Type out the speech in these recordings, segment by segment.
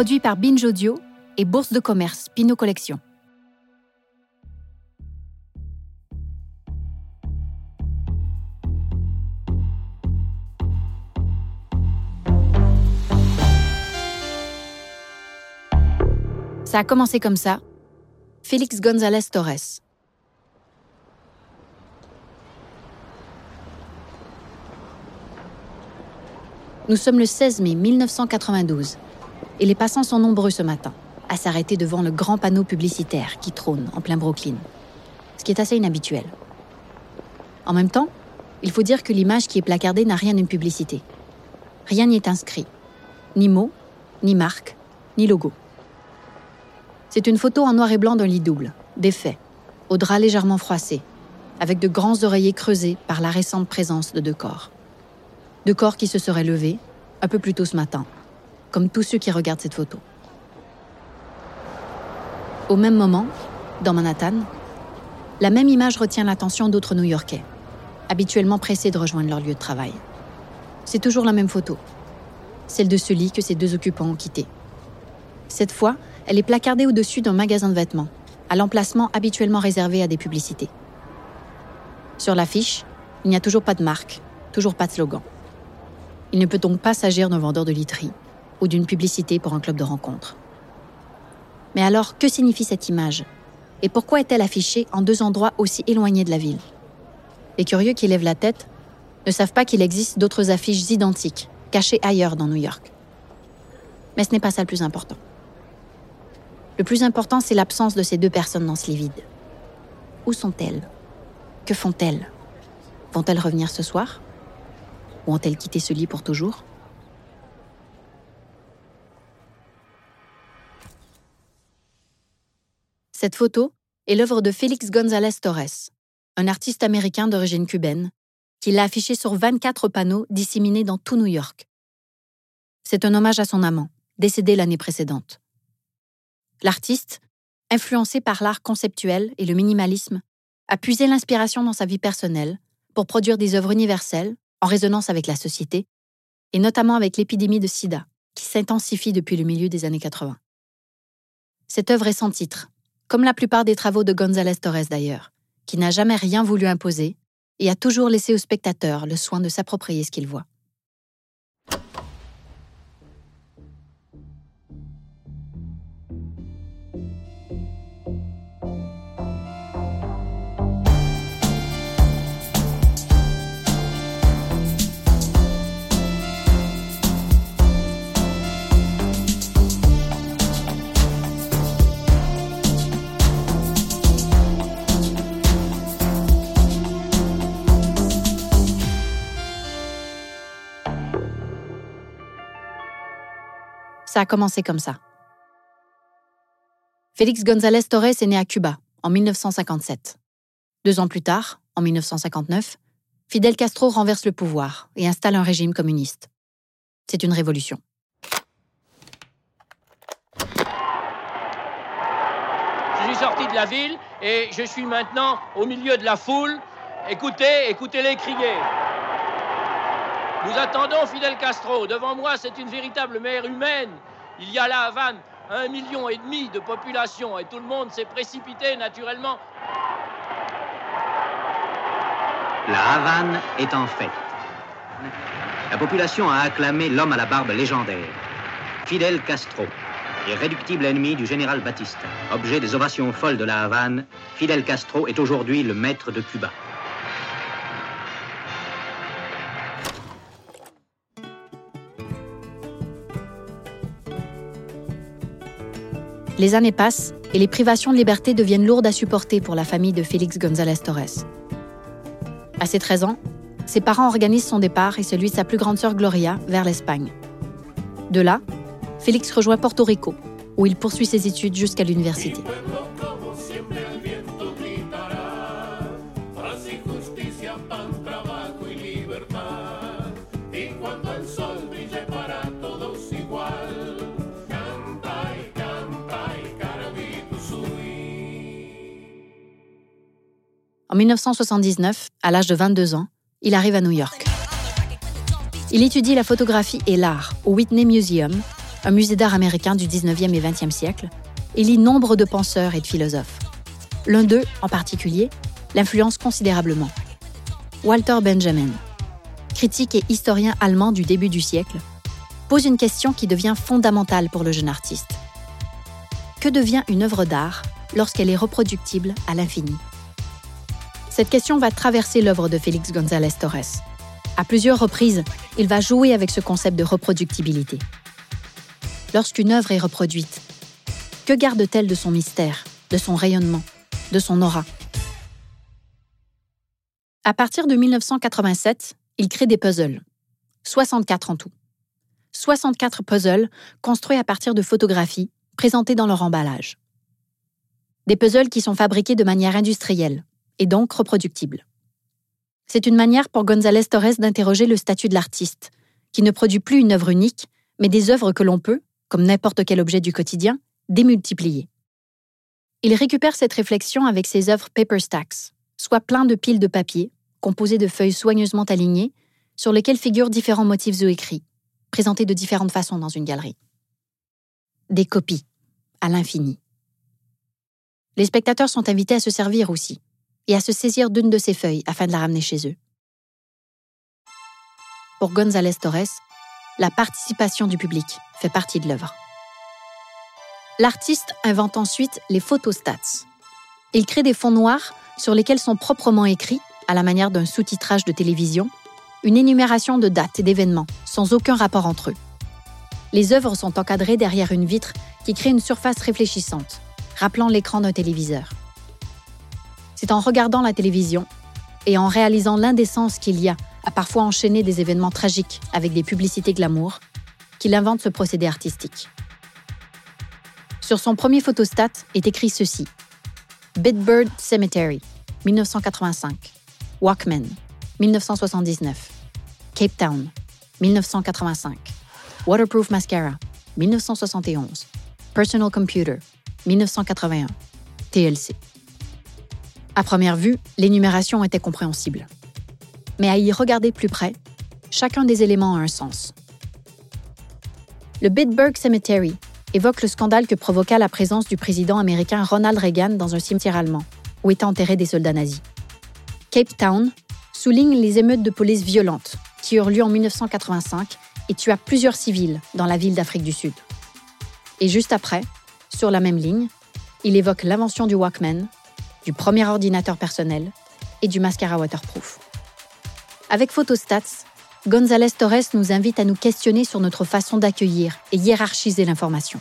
produit par Binge Audio et Bourse de commerce Pinot Collection. Ça a commencé comme ça. Félix González Torres. Nous sommes le 16 mai 1992 et les passants sont nombreux ce matin à s'arrêter devant le grand panneau publicitaire qui trône en plein Brooklyn, ce qui est assez inhabituel. En même temps, il faut dire que l'image qui est placardée n'a rien d'une publicité. Rien n'y est inscrit. Ni mot, ni marque, ni logo. C'est une photo en noir et blanc d'un lit double, défait, au drap légèrement froissé, avec de grands oreillers creusés par la récente présence de deux corps. Deux corps qui se seraient levés, un peu plus tôt ce matin, comme tous ceux qui regardent cette photo. Au même moment, dans Manhattan, la même image retient l'attention d'autres New-Yorkais, habituellement pressés de rejoindre leur lieu de travail. C'est toujours la même photo, celle de ce lit que ces deux occupants ont quitté. Cette fois, elle est placardée au-dessus d'un magasin de vêtements, à l'emplacement habituellement réservé à des publicités. Sur l'affiche, il n'y a toujours pas de marque, toujours pas de slogan. Il ne peut donc pas s'agir d'un vendeur de literie ou d'une publicité pour un club de rencontre. Mais alors, que signifie cette image? Et pourquoi est-elle affichée en deux endroits aussi éloignés de la ville? Les curieux qui lèvent la tête ne savent pas qu'il existe d'autres affiches identiques, cachées ailleurs dans New York. Mais ce n'est pas ça le plus important. Le plus important, c'est l'absence de ces deux personnes dans ce lit vide. Où sont-elles? Que font-elles? Vont-elles revenir ce soir? Ou ont-elles quitté ce lit pour toujours? Cette photo est l'œuvre de Félix González Torres, un artiste américain d'origine cubaine, qui l'a affichée sur 24 panneaux disséminés dans tout New York. C'est un hommage à son amant, décédé l'année précédente. L'artiste, influencé par l'art conceptuel et le minimalisme, a puisé l'inspiration dans sa vie personnelle pour produire des œuvres universelles en résonance avec la société, et notamment avec l'épidémie de sida, qui s'intensifie depuis le milieu des années 80. Cette œuvre est sans titre, comme la plupart des travaux de González Torres d'ailleurs, qui n'a jamais rien voulu imposer et a toujours laissé au spectateur le soin de s'approprier ce qu'il voit. Ça a commencé comme ça. Félix González Torres est né à Cuba en 1957. Deux ans plus tard, en 1959, Fidel Castro renverse le pouvoir et installe un régime communiste. C'est une révolution. Je suis sorti de la ville et je suis maintenant au milieu de la foule. Écoutez, écoutez-les crier. Nous attendons Fidel Castro. Devant moi, c'est une véritable mer humaine. Il y a la Havane, un million et demi de population et tout le monde s'est précipité naturellement. La Havane est en fête. La population a acclamé l'homme à la barbe légendaire, Fidel Castro, irréductible ennemi du général Batista. Objet des ovations folles de la Havane, Fidel Castro est aujourd'hui le maître de Cuba. Les années passent et les privations de liberté deviennent lourdes à supporter pour la famille de Félix González Torres. À ses 13 ans, ses parents organisent son départ et celui de sa plus grande sœur Gloria vers l'Espagne. De là, Félix rejoint Porto Rico, où il poursuit ses études jusqu'à l'université. 1979, à l'âge de 22 ans, il arrive à New York. Il étudie la photographie et l'art au Whitney Museum un musée d'art américain du 19e et 20e siècle, et lit nombre de penseurs et de philosophes. L'un d'eux, en particulier, l'influence considérablement. Walter Benjamin, critique et historien allemand du début du siècle, pose une question qui devient fondamentale pour le jeune artiste. Que devient une œuvre d'art lorsqu'elle est reproductible à l'infini? Cette question va traverser l'œuvre de Félix González Torres. À plusieurs reprises, il va jouer avec ce concept de reproductibilité. Lorsqu'une œuvre est reproduite, que garde-t-elle de son mystère, de son rayonnement, de son aura? À partir de 1987, il crée des puzzles, 64 en tout. 64 puzzles construits à partir de photographies présentées dans leur emballage. Des puzzles qui sont fabriqués de manière industrielle et donc reproductibles. C'est une manière pour González Torres d'interroger le statut de l'artiste, qui ne produit plus une œuvre unique, mais des œuvres que l'on peut, comme n'importe quel objet du quotidien, démultiplier. Il récupère cette réflexion avec ses œuvres paper stacks, soit plein de piles de papier, composées de feuilles soigneusement alignées, sur lesquelles figurent différents motifs ou écrits, présentés de différentes façons dans une galerie. Des copies, à l'infini. Les spectateurs sont invités à se servir aussi, et à se saisir d'une de ces feuilles afin de la ramener chez eux. Pour González Torres, la participation du public fait partie de l'œuvre. L'artiste invente ensuite les photostats. Il crée des fonds noirs sur lesquels sont proprement écrits, à la manière d'un sous-titrage de télévision, une énumération de dates et d'événements, sans aucun rapport entre eux. Les œuvres sont encadrées derrière une vitre qui crée une surface réfléchissante, rappelant l'écran d'un téléviseur. C'est en regardant la télévision et en réalisant l'indécence qu'il y a à parfois enchaîner des événements tragiques avec des publicités glamour qu'il invente ce procédé artistique. Sur son premier photostat est écrit ceci Bitbird Cemetery, 1985. Walkman, 1979. Cape Town, 1985. Waterproof Mascara, 1971. Personal Computer, 1981. TLC. À première vue, l'énumération était compréhensible. Mais à y regarder plus près, chacun des éléments a un sens. Le Bitburg Cemetery évoque le scandale que provoqua la présence du président américain Ronald Reagan dans un cimetière allemand, où étaient enterrés des soldats nazis. Cape Town souligne les émeutes de police violentes qui eurent lieu en 1985 et tua plusieurs civils dans la ville d'Afrique du Sud. Et juste après, sur la même ligne, il évoque l'invention du Walkman, du premier ordinateur personnel et du mascara waterproof. Avec Photostats, González Torres nous invite à nous questionner sur notre façon d'accueillir et hiérarchiser l'information,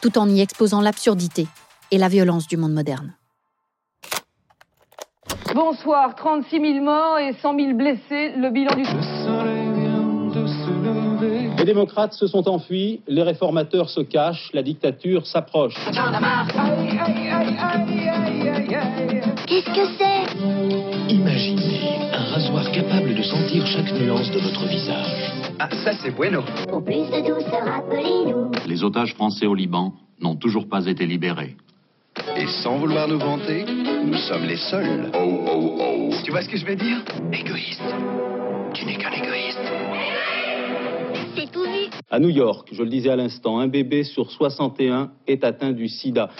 tout en y exposant l'absurdité et la violence du monde moderne. Bonsoir, 36 000 morts et 100 000 blessés. Le bilan du... Les démocrates se sont enfuis, les réformateurs se cachent, la dictature s'approche. Qu'est-ce que c'est? Imaginez un rasoir capable de sentir chaque nuance de votre visage. Ah, ça c'est bueno. Pour plus de douceur, appelez-nous. Les otages français au Liban n'ont toujours pas été libérés. Et sans vouloir nous vanter, nous sommes les seuls. Oh, oh, oh. Tu vois ce que je veux dire? Égoïste. Tu n'es qu'un égoïste. C'est tout vu. À New York, je le disais à l'instant, un bébé sur 61 est atteint du sida.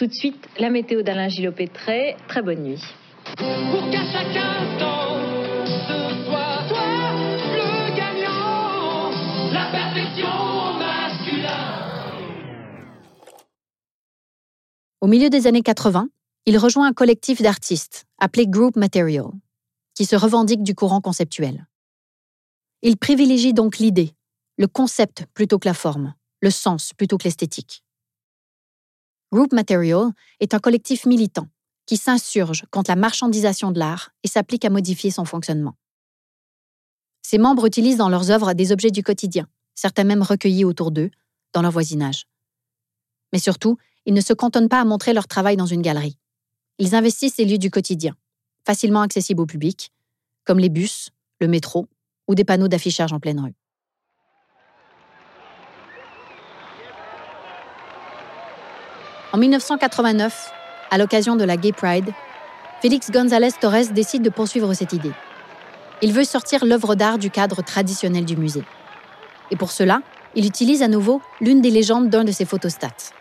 Tout de suite, la météo d'Alain Gillot-Pétré. Très bonne nuit. Pour qu'à chaque instant, ce soit toi le gagnant, la perfection masculin. Au milieu des années 80, il rejoint un collectif d'artistes appelé Group Material, qui se revendique du courant conceptuel. Il privilégie donc l'idée, le concept plutôt que la forme, le sens plutôt que l'esthétique. Group Material est un collectif militant qui s'insurge contre la marchandisation de l'art et s'applique à modifier son fonctionnement. Ses membres utilisent dans leurs œuvres des objets du quotidien, certains même recueillis autour d'eux, dans leur voisinage. Mais surtout, ils ne se cantonnent pas à montrer leur travail dans une galerie. Ils investissent ces lieux du quotidien, facilement accessibles au public, comme les bus, le métro ou des panneaux d'affichage en pleine rue. En 1989, à l'occasion de la Gay Pride, Félix González Torres décide de poursuivre cette idée. Il veut sortir l'œuvre d'art du cadre traditionnel du musée. Et pour cela, il utilise à nouveau l'une des légendes d'un de ses photostats.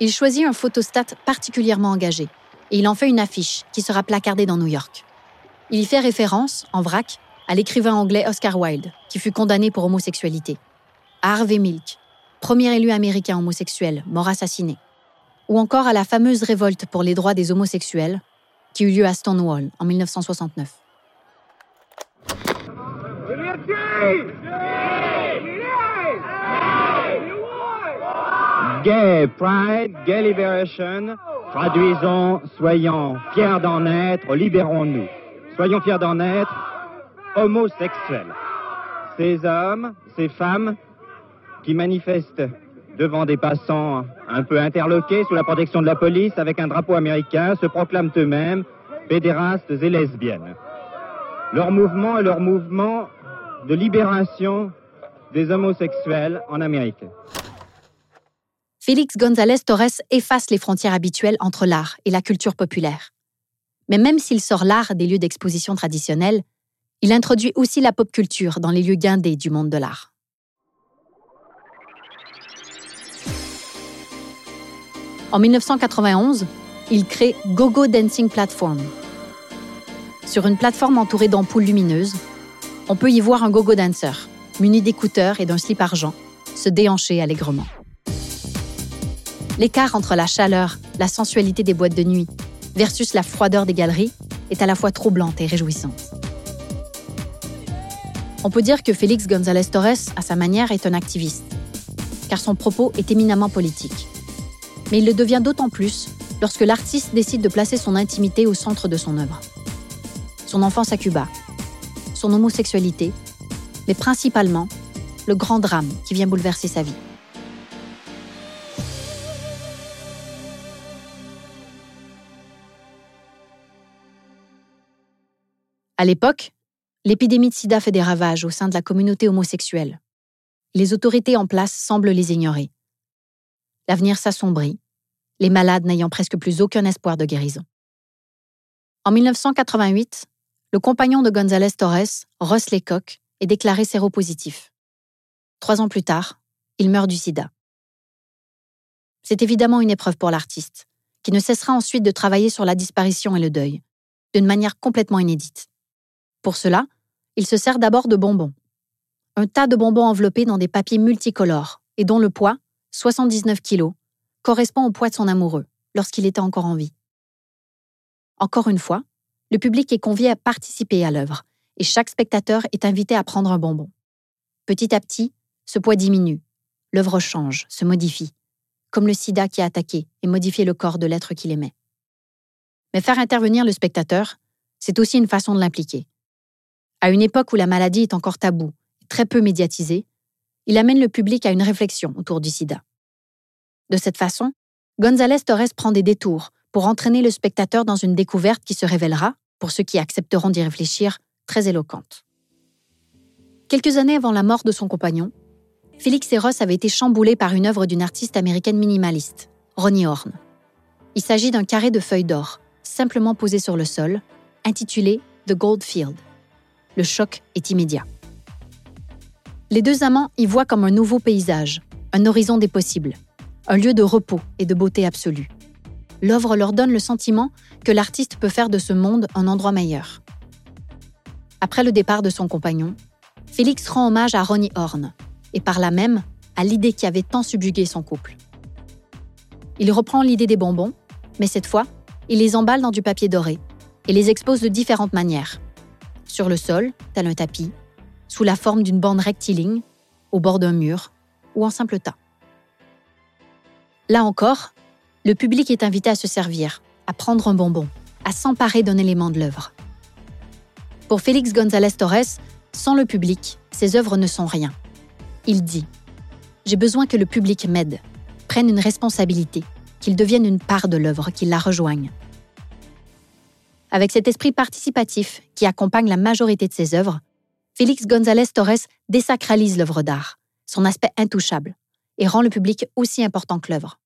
Il choisit un photostat particulièrement engagé et il en fait une affiche qui sera placardée dans New York. Il y fait référence, en vrac, à l'écrivain anglais Oscar Wilde, qui fut condamné pour homosexualité, à Harvey Milk, premier élu américain homosexuel, mort assassiné, ou encore à la fameuse révolte pour les droits des homosexuels qui eut lieu à Stonewall en 1969. Gay Pride, Gay Liberation, traduisons, soyons fiers d'en être, libérons-nous. Soyons fiers d'en être, homosexuels. Ces hommes, ces femmes qui manifestent devant des passants un peu interloqués sous la protection de la police avec un drapeau américain se proclament eux-mêmes pédérastes et lesbiennes. Leur mouvement est leur mouvement de libération des homosexuels en Amérique. Félix González Torres efface les frontières habituelles entre l'art et la culture populaire. Mais même s'il sort l'art des lieux d'exposition traditionnels, il introduit aussi la pop culture dans les lieux guindés du monde de l'art. En 1991, il crée Gogo Dancing Platform. Sur une plateforme entourée d'ampoules lumineuses, on peut y voir un gogo dancer, muni d'écouteurs et d'un slip argent, se déhancher allègrement. L'écart entre la chaleur, la sensualité des boîtes de nuit versus la froideur des galeries est à la fois troublante et réjouissante. On peut dire que Félix González Torres, à sa manière, est un activiste, car son propos est éminemment politique. Mais il le devient d'autant plus lorsque l'artiste décide de placer son intimité au centre de son œuvre. Son enfance à Cuba, son homosexualité, mais principalement le grand drame qui vient bouleverser sa vie. À l'époque, l'épidémie de sida fait des ravages au sein de la communauté homosexuelle. Les autorités en place semblent les ignorer. L'avenir s'assombrit, les malades n'ayant presque plus aucun espoir de guérison. En 1988, le compagnon de González Torres, Ross Lecoq, est déclaré séropositif. Trois ans plus tard, il meurt du sida. C'est évidemment une épreuve pour l'artiste, qui ne cessera ensuite de travailler sur la disparition et le deuil, d'une manière complètement inédite. Pour cela, il se sert d'abord de bonbons. Un tas de bonbons enveloppés dans des papiers multicolores et dont le poids, 79 kilos, correspond au poids de son amoureux lorsqu'il était encore en vie. Encore une fois, le public est convié à participer à l'œuvre et chaque spectateur est invité à prendre un bonbon. Petit à petit, ce poids diminue, l'œuvre change, se modifie, comme le sida qui a attaqué et modifié le corps de l'être qu'il aimait. Mais faire intervenir le spectateur, c'est aussi une façon de l'impliquer. À une époque où la maladie est encore taboue, très peu médiatisée, il amène le public à une réflexion autour du sida. De cette façon, González Torres prend des détours pour entraîner le spectateur dans une découverte qui se révélera, pour ceux qui accepteront d'y réfléchir, très éloquente. Quelques années avant la mort de son compagnon, Félix Eros avait été chamboulé par une œuvre d'une artiste américaine minimaliste, Ronnie Horn. Il s'agit d'un carré de feuilles d'or, simplement posé sur le sol, intitulé The Gold Field. Le choc est immédiat. Les deux amants y voient comme un nouveau paysage, un horizon des possibles, un lieu de repos et de beauté absolue l'œuvre leur donne le sentiment que l'artiste peut faire de ce monde un endroit meilleur. Après le départ de son compagnon, Félix rend hommage à Ronnie Horn, et par là même à l'idée qui avait tant subjugué son couple. Il reprend l'idée des bonbons, mais cette fois, il les emballe dans du papier doré et les expose de différentes manières. Sur le sol, tel un tapis, sous la forme d'une bande rectiligne, au bord d'un mur ou en simple tas. Là encore, le public est invité à se servir, à prendre un bonbon, à s'emparer d'un élément de l'œuvre. Pour Félix González Torres, sans le public, ses œuvres ne sont rien. Il dit J'ai besoin que le public m'aide, prenne une responsabilité, qu'il devienne une part de l'œuvre, qu'il la rejoigne. Avec cet esprit participatif qui accompagne la majorité de ses œuvres, Félix González Torres désacralise l'œuvre d'art, son aspect intouchable, et rend le public aussi important que l'œuvre.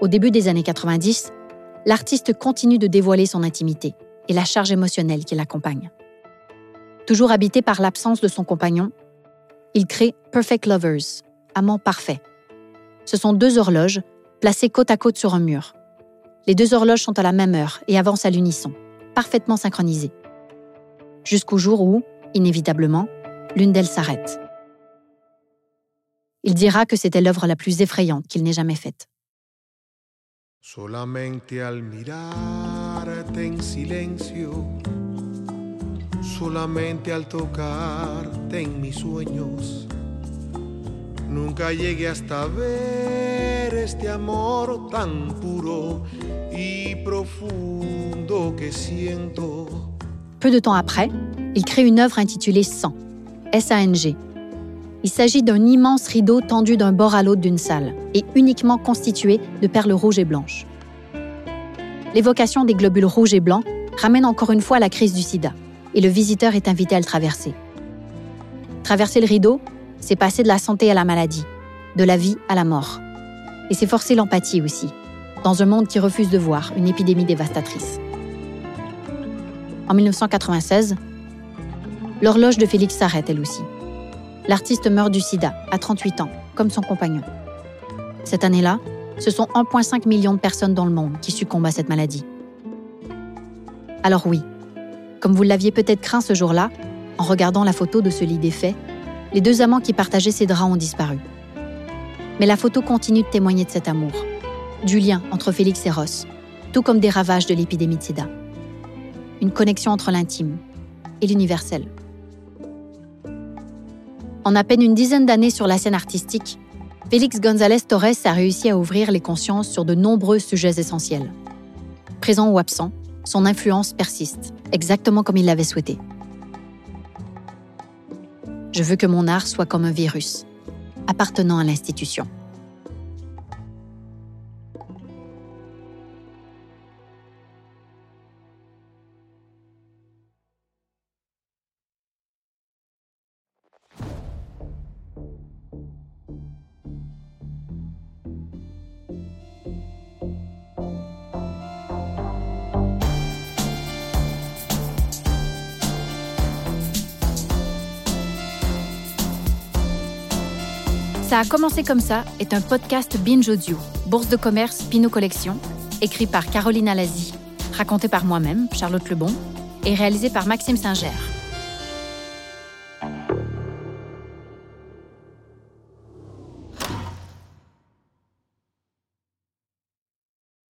Au début des années 90, l'artiste continue de dévoiler son intimité et la charge émotionnelle qui l'accompagne. Toujours habité par l'absence de son compagnon, il crée Perfect Lovers, amant parfait. Ce sont deux horloges placées côte à côte sur un mur. Les deux horloges sont à la même heure et avancent à l'unisson, parfaitement synchronisées. Jusqu'au jour où, inévitablement, l'une d'elles s'arrête. Il dira que c'était l'œuvre la plus effrayante qu'il n'ait jamais faite. Solamente al Peu de temps après, il crée une œuvre intitulée Sang, S-A-N-G. Il s'agit d'un immense rideau tendu d'un bord à l'autre d'une salle et uniquement constitué de perles rouges et blanches. L'évocation des globules rouges et blancs ramène encore une fois la crise du sida et le visiteur est invité à le traverser. Traverser le rideau, c'est passer de la santé à la maladie, de la vie à la mort. Et c'est forcer l'empathie aussi, dans un monde qui refuse de voir une épidémie dévastatrice. En 1996, l'horloge de Félix s'arrête elle aussi l'artiste meurt du sida à 38 ans, comme son compagnon. Cette année-là, ce sont 1,5 million de personnes dans le monde qui succombent à cette maladie. Alors oui, comme vous l'aviez peut-être craint ce jour-là, en regardant la photo de ce lit défait, les deux amants qui partageaient ces draps ont disparu. Mais la photo continue de témoigner de cet amour, du lien entre Félix et Ross, tout comme des ravages de l'épidémie de sida. Une connexion entre l'intime et l'universel. En à peine une dizaine d'années sur la scène artistique, Félix González Torres a réussi à ouvrir les consciences sur de nombreux sujets essentiels. Présent ou absent, son influence persiste, exactement comme il l'avait souhaité. Je veux que mon art soit comme un virus, appartenant à l'institution. Ça a commencé comme ça est un podcast Binge Audio, Bourse de commerce Pinot Collection, écrit par Caroline Alazi, raconté par moi-même, Charlotte Lebon, et réalisé par Maxime Singer.